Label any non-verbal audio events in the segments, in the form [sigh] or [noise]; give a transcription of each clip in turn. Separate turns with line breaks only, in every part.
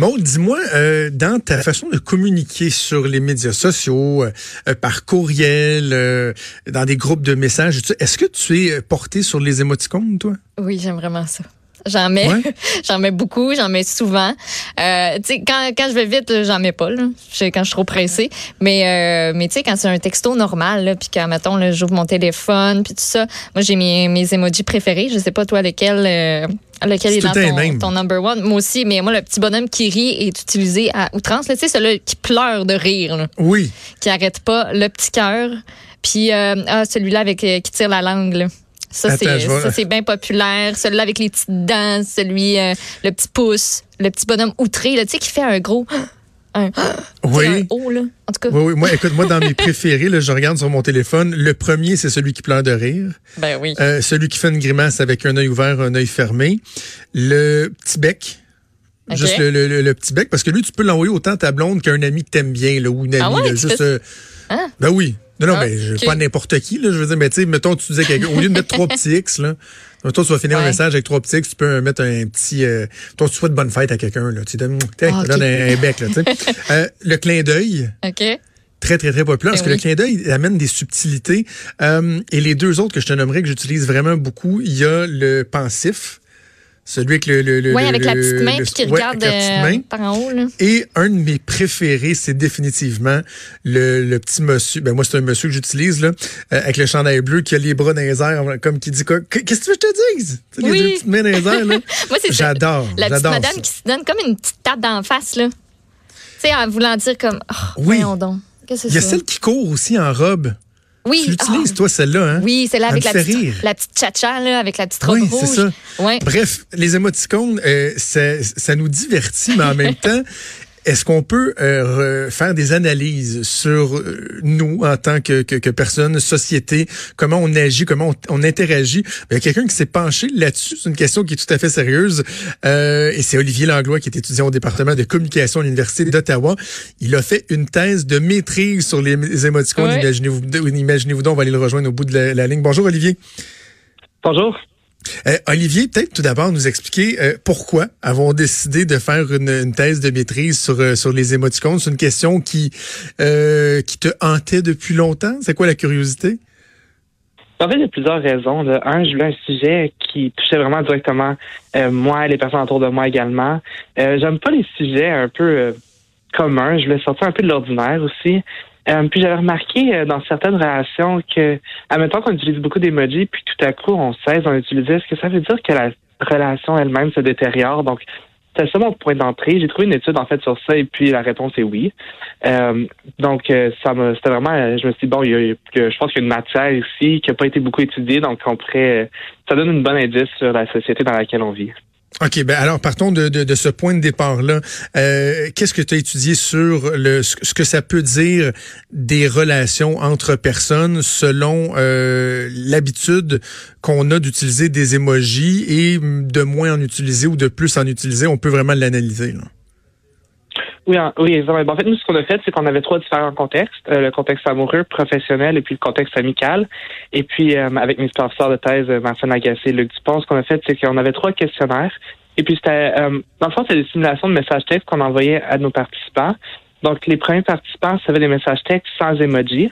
Maud, dis-moi, euh, dans ta façon de communiquer sur les médias sociaux, euh, par courriel, euh, dans des groupes de messages, est-ce que tu es porté sur les émoticônes, toi?
Oui, j'aime vraiment ça. J'en mets, [laughs] j'en mets beaucoup, j'en mets souvent. Euh, tu sais, quand, quand je vais vite, j'en mets pas, là, quand je suis trop pressée. Mais, euh, mais tu sais, quand c'est un texto normal, puis quand, mettons, j'ouvre mon téléphone, puis tout ça, moi, j'ai mes, mes emojis préférés. Je sais pas, toi, lequel, euh, lequel est, dans ton, ton, number one. Moi aussi, mais moi, le petit bonhomme qui rit est utilisé à outrance. Tu sais, celui qui pleure de rire. Là,
oui.
Qui arrête pas. Le petit cœur. Puis euh, ah, celui-là avec qui tire la langue, là. Ça, c'est bien populaire. Celui-là avec les petites dents, celui, euh, le petit pouce, le petit bonhomme outré, là, tu sais, qui fait un gros. Un, [gasps]
oui.
un haut, là. En tout cas.
Oui, oui. Moi, écoute, moi, dans mes [laughs] préférés, là, je regarde sur mon téléphone. Le premier, c'est celui qui pleure de rire.
Ben oui.
Euh, celui qui fait une grimace avec un œil ouvert, un œil fermé. Le petit bec. Juste le, le, petit bec, parce que lui, tu peux l'envoyer autant à ta blonde qu'un ami que t'aimes bien, là, ou une amie,
ah
juste. Euh,
hein?
Ben oui. Non, non, mais je pas n'importe qui, là. Je veux dire, mais tu sais, mettons, tu disais qu'au lieu de mettre trois [laughs] petits X, là, mettons, tu vas finir un message avec trois petits tu peux mettre un petit, euh, toi, tu souhaites bonne fête à quelqu'un, là. Tu donnes, ah, donnes un, bec, là, tu sais. [laughs] euh, le clin d'œil.
OK
très, très, très populaire, parce ben que le clin d'œil amène des subtilités. Euh, et les deux autres que je te nommerais, que j'utilise vraiment beaucoup, il y a le pensif. Celui avec le. le,
oui, avec la petite main qui regarde euh, par en haut. Là.
Et un de mes préférés, c'est définitivement le, le, petit monsieur. Ben moi, c'est un monsieur que j'utilise, là, euh, avec le chandail bleu qui a les bras dans les airs, comme qui dit quoi. Qu'est-ce que tu veux que je te dise?
Oui. Les
deux petites mains dans les airs, là. [laughs]
moi, c'est
J'adore.
La petite madame
ça.
qui se donne comme une petite tape d'en face, là. Tu sais, en voulant dire comme. Oh,
oui.
donc.
Qu'est-ce que c'est Il y a celle qui court aussi en robe.
Oui.
Tu l'utilises, toi, celle-là, hein?
Oui, celle-là avec la petite, la petite chacha, là, avec la petite robe
oui,
rouge.
c'est ça.
Ouais.
Bref, les émoticônes, euh, ça, ça nous divertit, mais en même [laughs] temps, est-ce qu'on peut euh, faire des analyses sur euh, nous en tant que, que, que, personne, société, comment on agit, comment on, on interagit? Il y a quelqu'un qui s'est penché là-dessus. C'est une question qui est tout à fait sérieuse. Euh, et c'est Olivier Langlois qui est étudiant au département de communication à l'Université d'Ottawa. Il a fait une thèse de maîtrise sur les émoticônes. Imaginez-vous, imaginez-vous donc, on va aller le rejoindre au bout de la, la ligne. Bonjour Olivier.
Bonjour.
Euh, Olivier, peut-être tout d'abord nous expliquer euh, pourquoi avons décidé de faire une, thèse de maîtrise sur, euh, sur les émoticônes? C'est une question qui, qui te hantait depuis longtemps? C'est quoi la curiosité?
En fait, il y a plusieurs raisons. Un, je voulais un sujet qui touchait vraiment directement moi et les personnes autour de moi également. J'aime pas les sujets un peu communs. Je voulais sortir un peu de l'ordinaire aussi. Euh, puis j'avais remarqué euh, dans certaines relations que, admettons qu'on utilise beaucoup d'emojis, puis tout à coup on cesse d'en utiliser, est-ce que ça veut dire que la relation elle-même se détériore? Donc, c'est ça mon point d'entrée. J'ai trouvé une étude en fait sur ça et puis la réponse est oui. Euh, donc ça me c'était vraiment je me suis dit bon il y a, je pense qu'il y a une matière ici qui n'a pas été beaucoup étudiée donc on pourrait ça donne une bonne indice sur la société dans laquelle on vit.
OK, ben alors partons de, de, de ce point de départ-là. Euh, Qu'est-ce que tu as étudié sur le, ce que ça peut dire des relations entre personnes selon euh, l'habitude qu'on a d'utiliser des émojis et de moins en utiliser ou de plus en utiliser? On peut vraiment l'analyser.
Oui, oui, exactement. En fait, nous, ce qu'on a fait, c'est qu'on avait trois différents contextes. Euh, le contexte amoureux, professionnel et puis le contexte amical. Et puis, euh, avec mes professeurs de thèse, euh, Marcel Agassé et Luc Dupont, ce qu'on a fait, c'est qu'on avait trois questionnaires. Et puis, c'était, dans le fond, c'est des simulations de messages textes qu'on envoyait à nos participants. Donc, les premiers participants, avait des messages textes sans emoji.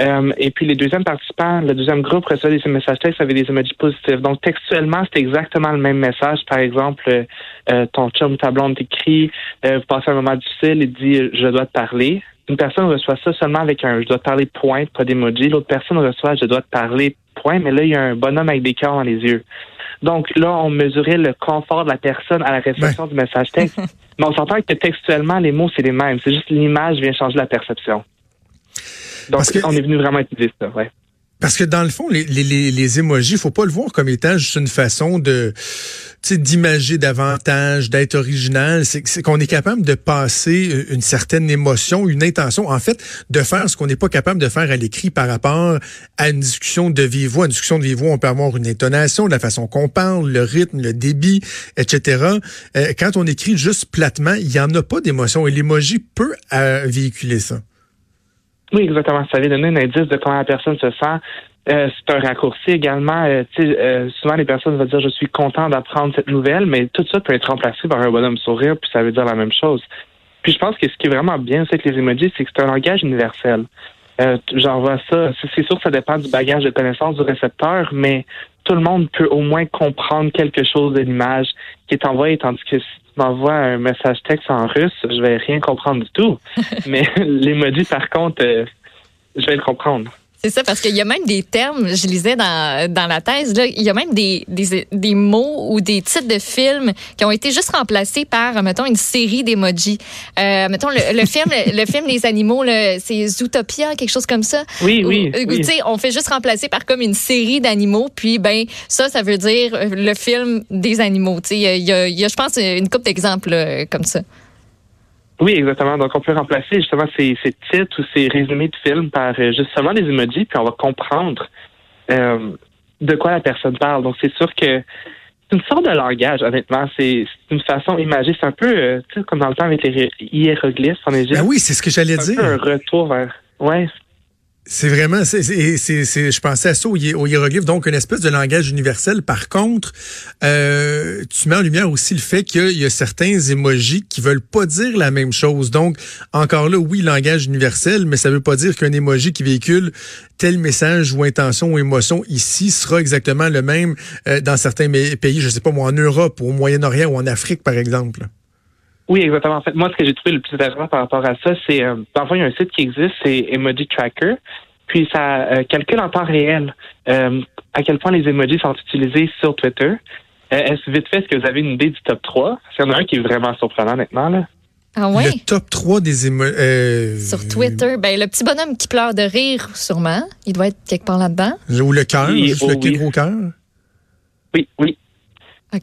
Euh, et puis les deuxièmes participants, le deuxième groupe recevait des messages textes avec des emojis positifs. Donc textuellement, c'est exactement le même message. Par exemple, euh, euh, ton chum ou ta blonde t'écrit, vous passez un moment difficile et dit je dois te parler. Une personne reçoit ça seulement avec un je dois te parler point, pas d'emoji. L'autre personne reçoit je dois te parler point, mais là il y a un bonhomme avec des cœurs dans les yeux. Donc là, on mesurait le confort de la personne à la réception du message texte. [laughs] mais on s'entend que textuellement, les mots, c'est les mêmes. C'est juste l'image vient changer la perception. Donc, on est venu vraiment utiliser ça, ouais.
Parce que dans le fond, les, les, les émojis, faut pas le voir comme étant juste une façon de d'imager davantage, d'être original. C'est qu'on est capable de passer une certaine émotion, une intention, en fait, de faire ce qu'on n'est pas capable de faire à l'écrit par rapport à une discussion de vive voix. Une discussion de vive voix, on peut avoir une intonation, la façon qu'on parle, le rythme, le débit, etc. Euh, quand on écrit juste platement, il y en a pas d'émotion et l'émoji peut euh, véhiculer ça.
Oui, exactement. Ça vient donner un indice de comment la personne se sent. Euh, c'est un raccourci également. Euh, euh, souvent, les personnes vont dire je suis content d'apprendre cette nouvelle, mais tout ça peut être remplacé par un bonhomme sourire, puis ça veut dire la même chose. Puis je pense que ce qui est vraiment bien avec les emojis, c'est que c'est un langage universel. Euh, J'envoie ça. C'est sûr que ça dépend du bagage de connaissance du récepteur, mais tout le monde peut au moins comprendre quelque chose de l'image qui est envoyée, tandis que si tu m'envoies un message texte en russe, je vais rien comprendre du tout. [laughs] mais l'emoji, par contre, euh, je vais le comprendre.
C'est ça, parce qu'il y a même des termes, je lisais dans, dans la thèse, là, il y a même des, des, des, mots ou des titres de films qui ont été juste remplacés par, mettons, une série d'emojis. Euh, mettons, le, le film le film Les animaux, c'est Zootopia, quelque chose comme ça.
Oui, oui.
Euh, tu sais, on fait juste remplacer par comme une série d'animaux, puis ben ça, ça veut dire le film des animaux. Tu sais, il y a, y a, je pense, une couple d'exemples comme ça.
Oui, exactement. Donc, on peut remplacer justement ces, ces titres ou ces résumés de films par euh, justement des emojis, puis on va comprendre euh, de quoi la personne parle. Donc, c'est sûr que c'est une sorte de langage, honnêtement. C'est une façon imagée. C'est un peu euh, comme dans le temps avec les hiéroglyphes en Égypte.
Ben oui, c'est ce que j'allais dire.
un retour vers. Ouais,
c'est vraiment, c'est, je pensais à ça au, hiéroglyphe, donc une espèce de langage universel. Par contre, euh, tu mets en lumière aussi le fait qu'il y a certains émojis qui veulent pas dire la même chose. Donc, encore là, oui, langage universel, mais ça veut pas dire qu'un émoji qui véhicule tel message ou intention ou émotion ici sera exactement le même euh, dans certains pays, je sais pas moi, en Europe ou au Moyen-Orient ou en Afrique, par exemple.
Oui, exactement. En fait, moi, ce que j'ai trouvé le plus intéressant par rapport à ça, c'est, euh, parfois, il y a un site qui existe, c'est Emoji Tracker, puis ça euh, calcule en temps réel euh, à quel point les emojis sont utilisés sur Twitter. Euh, est-ce vite fait, est-ce que vous avez une idée du top 3? C'est y en a un qui est vraiment surprenant maintenant, là.
Ah ouais?
Le top 3 des emojis.
Euh, sur Twitter, ben, le petit bonhomme qui pleure de rire, sûrement. Il doit être quelque part là-dedans.
Ou le cœur, juste oh, le gros cœur.
Oui, oui.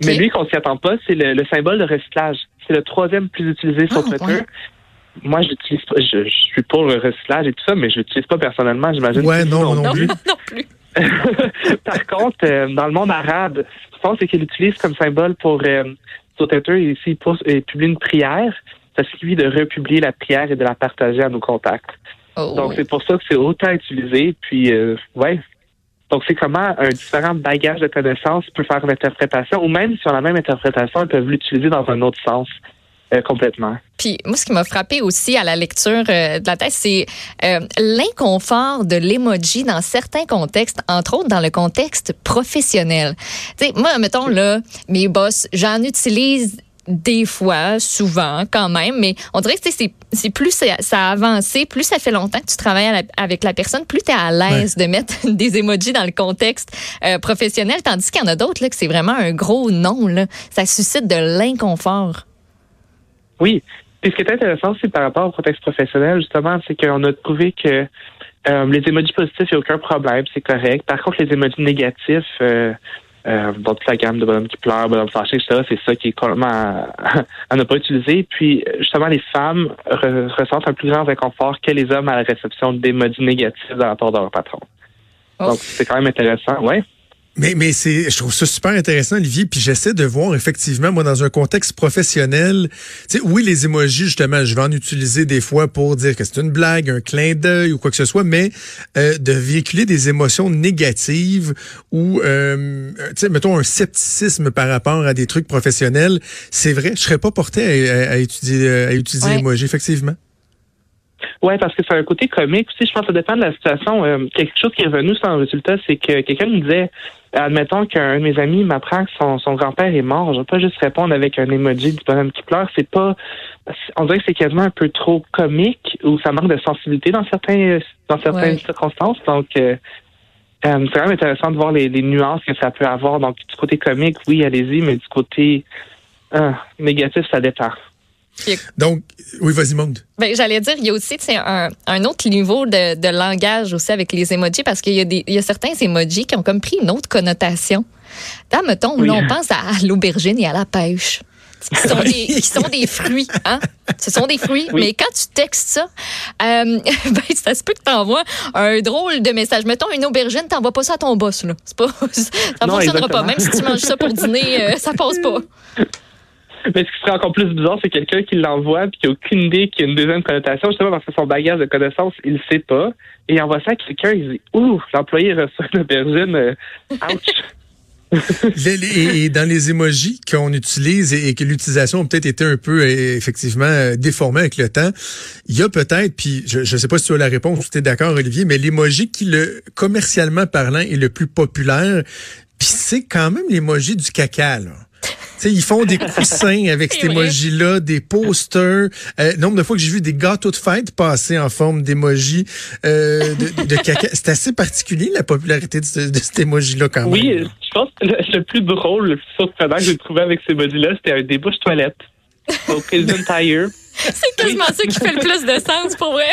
Mais lui, qu'on s'y attend pas, c'est le, symbole de recyclage. C'est le troisième plus utilisé sur ah, Twitter. Moi, je l'utilise pas. Je, suis pour le recyclage et tout ça, mais je l'utilise pas personnellement. J'imagine.
Ouais, non, non, plus. [laughs]
non plus. [laughs]
Par contre, euh, dans le monde arabe, je pense qu'il l'utilise comme symbole pour euh, sur Twitter. Ici, il, publie une prière. Ça suffit de republier la prière et de la partager à nos contacts. Oh. Donc, c'est pour ça que c'est autant utilisé. Puis, euh, ouais. Donc, c'est comment un différent bagage de connaissances peut faire une interprétation, ou même a la même interprétation, ils peuvent l'utiliser dans un autre sens. Euh, complètement.
Puis moi, ce qui m'a frappé aussi à la lecture euh, de la thèse, c'est euh, l'inconfort de l'emoji dans certains contextes, entre autres dans le contexte professionnel. Tu sais, moi, mettons là, mes boss, j'en utilise des fois, souvent quand même, mais on dirait que c'est plus ça a avancé, plus ça fait longtemps que tu travailles avec la personne, plus tu es à l'aise de mettre [laughs] des emojis dans le contexte professionnel, tandis qu'il y en a d'autres là que c'est vraiment un gros non là, ça suscite de l'inconfort.
Oui. Puis ce qui est intéressant, c'est par rapport au contexte professionnel, justement, c'est qu'on a trouvé que euh, les émojis positifs, il n'y a aucun problème, c'est correct. Par contre, les émojis négatifs, euh, euh, dans toute la gamme de bonhommes qui pleurent, bonhommes fâchés, etc., c'est ça qui est complètement [laughs] à, ne pas utiliser. Puis, justement, les femmes ressentent un plus grand réconfort que les hommes à la réception d'émojis négatifs de la part de leur patron. Oh. Donc, c'est quand même intéressant, ouais.
Mais, mais c'est, je trouve ça super intéressant, Olivier. Puis j'essaie de voir effectivement, moi, dans un contexte professionnel, tu sais, oui, les émojis, justement, je vais en utiliser des fois pour dire que c'est une blague, un clin d'œil ou quoi que ce soit, mais euh, de véhiculer des émotions négatives ou, euh, tu sais, mettons un scepticisme par rapport à des trucs professionnels, c'est vrai, je serais pas porté à, étudier, à utiliser l'émoji, effectivement.
Oui, parce que c'est un côté comique aussi. Je pense que ça dépend de la situation. Euh, quelque chose qui est revenu sans résultat, c'est que quelqu'un me disait admettons qu'un de mes amis m'apprend que son, son grand-père est mort, je vais pas juste répondre avec un emoji du bonhomme qui pleure. C'est pas, on dirait que c'est quasiment un peu trop comique ou ça manque de sensibilité dans certains, dans certaines circonstances. Donc, euh, euh, c'est quand même intéressant de voir les, les, nuances que ça peut avoir. Donc, du côté comique, oui, allez-y, mais du côté négatif, ça dépend.
Donc, oui, vas-y, Monde.
Ben, J'allais dire, il y a aussi un, un autre niveau de, de, langage aussi avec les emojis parce qu'il y, a des, il y a certains emojis qui ont comme pris une autre connotation. Là, mettons, là, on pense à, l'aubergine et à la pêche. Qui sont, des, qui sont des fruits, hein? Ce sont des fruits. Mais quand tu textes ça, euh, [laughs] ben, ça se peut que tu envoies un drôle de message. Mettons une aubergine, t'envoies pas ça à ton boss, là. Pas, [laughs] ça ne fonctionnera pas. Même si tu manges ça pour dîner, euh, ça passe pas. [laughs]
Mais ce qui serait encore plus bizarre, c'est quelqu'un qui l'envoie puis qui n'a aucune idée qu'il y a une deuxième connotation, justement parce que son bagage de connaissances, il ne sait pas. Et il envoie ça à quelqu'un, il dit Ouh, l'employé reçoit une aubergine. Euh, ouch! [laughs]
et dans les émojis qu'on utilise et que l'utilisation a peut-être été un peu euh, effectivement euh, déformée avec le temps, il y a peut-être, puis je ne sais pas si tu as la réponse, tu es d'accord Olivier, mais l'emoji qui le commercialement parlant est le plus populaire, puis c'est quand même l'emoji du caca là ils font des [laughs] coussins avec cet emoji-là, des posters. Euh, nombre de fois que j'ai vu des gâteaux de fête passer en forme d'emoji euh, de, caca. C'est assez particulier, la popularité de, cet emoji-là, quand même.
Oui, je pense que le, plus drôle, le plus surprenant que j'ai trouvé avec ces emojis-là, c'était un débouche toilette au Prison Tire. [laughs]
C'est quasiment ça qui fait le plus de sens pour vrai.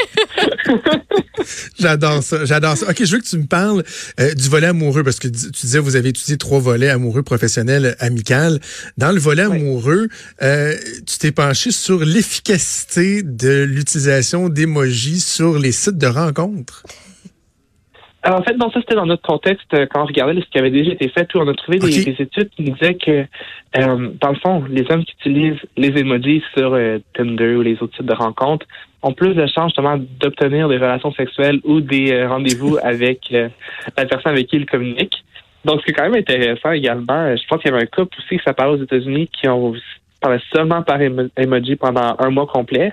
[laughs]
j'adore ça, j'adore ça. OK, je veux que tu me parles euh, du volet amoureux parce que tu disais vous avez étudié trois volets amoureux, professionnel, amical. Dans le volet amoureux, euh, tu t'es penché sur l'efficacité de l'utilisation d'emojis sur les sites de rencontres.
Alors, en fait, non, ça c'était dans notre contexte euh, quand on regardait ce qui avait déjà été fait. Où on a trouvé des, études qui disaient que, euh, dans le fond, les hommes qui utilisent les emojis sur euh, Tinder ou les autres sites de rencontres ont plus de chances justement d'obtenir des relations sexuelles ou des rendez-vous [laughs] avec la personne avec qui ils communiquent. Donc, c'est quand même intéressant également. Je pense qu'il y avait un couple aussi qui s'appelle aux États-Unis qui ont parlé seulement par emoji pendant un mois complet.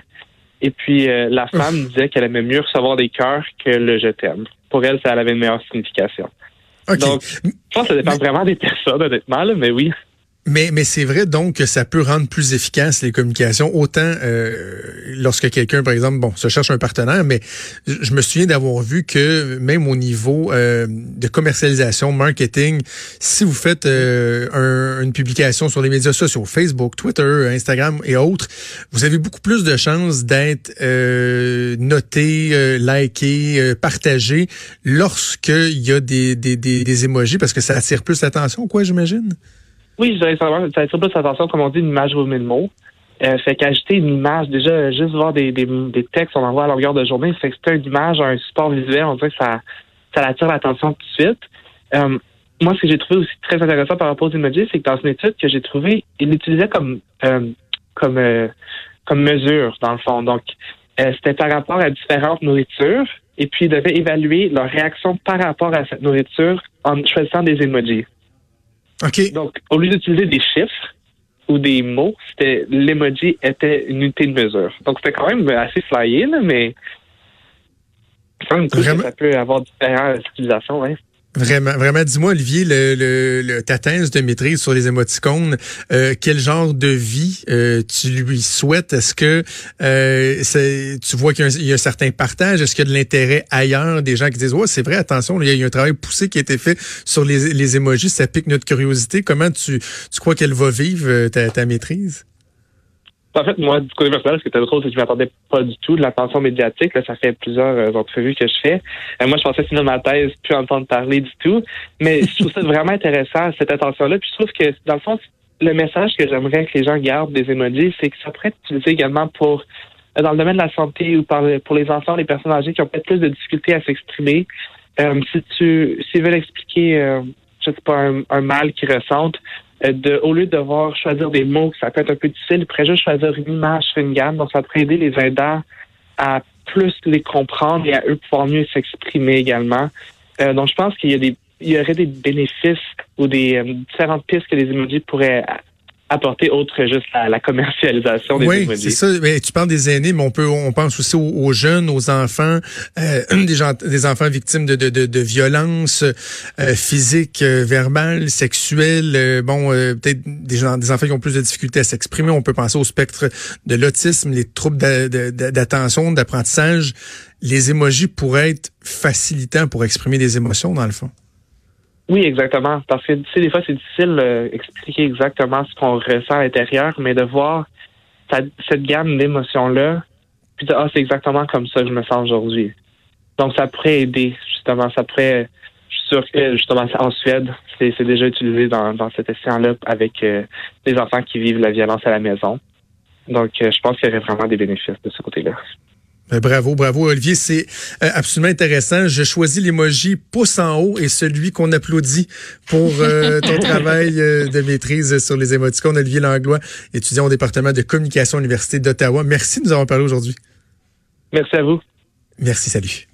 Et puis, la femme disait qu'elle aimait mieux recevoir des cœurs que le je t'aime pour elle, ça avait une meilleure signification. Donc, je pense que ça dépend vraiment des personnes, honnêtement, mais oui.
Mais, mais c'est vrai donc que ça peut rendre plus efficace les communications, autant euh, lorsque quelqu'un, par exemple, bon, se cherche un partenaire, mais je me souviens d'avoir vu que même au niveau euh, de commercialisation, marketing, si vous faites euh, une publication sur les médias sociaux, Facebook, Twitter, Instagram et autres, vous avez beaucoup plus de chances d'être noté, liké, partagé lorsqu'il y a des, des, des, des émojis, parce que ça attire plus l'attention, quoi, j'imagine?
Oui, je dirais savoir, ça attire plus attention, comme on dit, une image vaut mille mots. Euh, fait qu'ajouter une image, déjà, juste voir des, des, des textes, on envoie à longueur de journée, fait que c'est une image, un support visuel, on dirait que ça, ça attire l'attention tout de suite. Euh, moi, ce que j'ai trouvé aussi très intéressant par rapport aux emojis, c'est que dans une étude que j'ai trouvée, il l'utilisait comme, euh, comme, euh, comme mesure, dans le fond. Donc, euh, c'était par rapport à différentes nourritures, et puis il devait évaluer leur réaction par rapport à cette nourriture en choisissant des emojis. Donc, au lieu d'utiliser des chiffres ou des mots, c'était l'emoji était une unité de mesure. Donc, c'était quand même assez flyé, là, mais ça peut avoir différentes utilisations. Hein.
Vraiment, vraiment. Dis-moi, Olivier, le, le, ta thèse de maîtrise sur les émoticônes, euh, quel genre de vie euh, tu lui souhaites? Est-ce que euh, tu vois qu'il y, a un certain partage? Est-ce qu'il y a de l'intérêt ailleurs? Des gens qui disent, ouais, c'est vrai, attention, il y, a un travail poussé qui a été fait sur les, les émojis, ça pique notre curiosité. Comment tu, tu crois qu'elle va vivre ta, ta maîtrise?
En fait, moi, du côté personnel, ce qui était drôle, c'est que je m'attendais pas du tout de l'attention médiatique. Là, ça fait plusieurs euh, entrevues que je fais. Euh, moi, je pensais finir ma thèse, plus entendre parler du tout. Mais je trouve ça vraiment intéressant, cette attention-là. Puis je trouve que, dans le fond, le message que j'aimerais que les gens gardent des emojis, c'est que ça pourrait être utilisé également pour euh, dans le domaine de la santé ou pour les enfants, les personnes âgées qui ont peut-être plus de difficultés à s'exprimer. si tu s'ils veulent expliquer, je sais pas, un, un mal qu'ils ressentent, de, au lieu de devoir choisir des mots, ça peut être un peu difficile, ils pourraient juste choisir une image une gamme. Donc, ça pourrait aider les aidants à plus les comprendre et à eux pouvoir mieux s'exprimer également. Euh, donc, je pense qu'il y a des il y aurait des bénéfices ou des euh, différentes pistes que les emojis pourraient apporter autre que juste la, commercialisation des
oui, c'est ça. Mais tu parles des aînés, mais on peut, on pense aussi aux, jeunes, aux enfants, euh, [clears throat] des, gens, des enfants victimes de, de, de, de violences euh, physiques, euh, verbales, sexuelles. Euh, bon, peut-être des gens, des enfants qui ont plus de difficultés à s'exprimer. On peut penser au spectre de l'autisme, les troubles d'attention, d'apprentissage. Les émojis pourraient être facilitants pour exprimer des émotions, dans le fond.
Oui, exactement. Parce que tu des fois, c'est difficile d'expliquer exactement ce qu'on ressent à l'intérieur, mais de voir cette gamme d'émotions-là, puis de Ah, c'est exactement comme ça que je me sens aujourd'hui. Donc, ça pourrait aider, justement. Ça pourrait. Je suis sûr que, justement, en Suède, c'est déjà utilisé dans, dans cet essai-là avec euh, enfants qui vivent la violence à la maison. Donc, euh, je pense qu'il y aurait vraiment des bénéfices de ce côté-là.
Ben, bravo, bravo Olivier, c'est euh, absolument intéressant. Je choisis l'emoji pouce en haut et celui qu'on applaudit pour euh, ton [laughs] travail euh, de maîtrise sur les émoticônes. Olivier Langlois, étudiant au département de communication à l'Université d'Ottawa. Merci de nous avoir parlé aujourd'hui.
Merci à vous.
Merci, salut.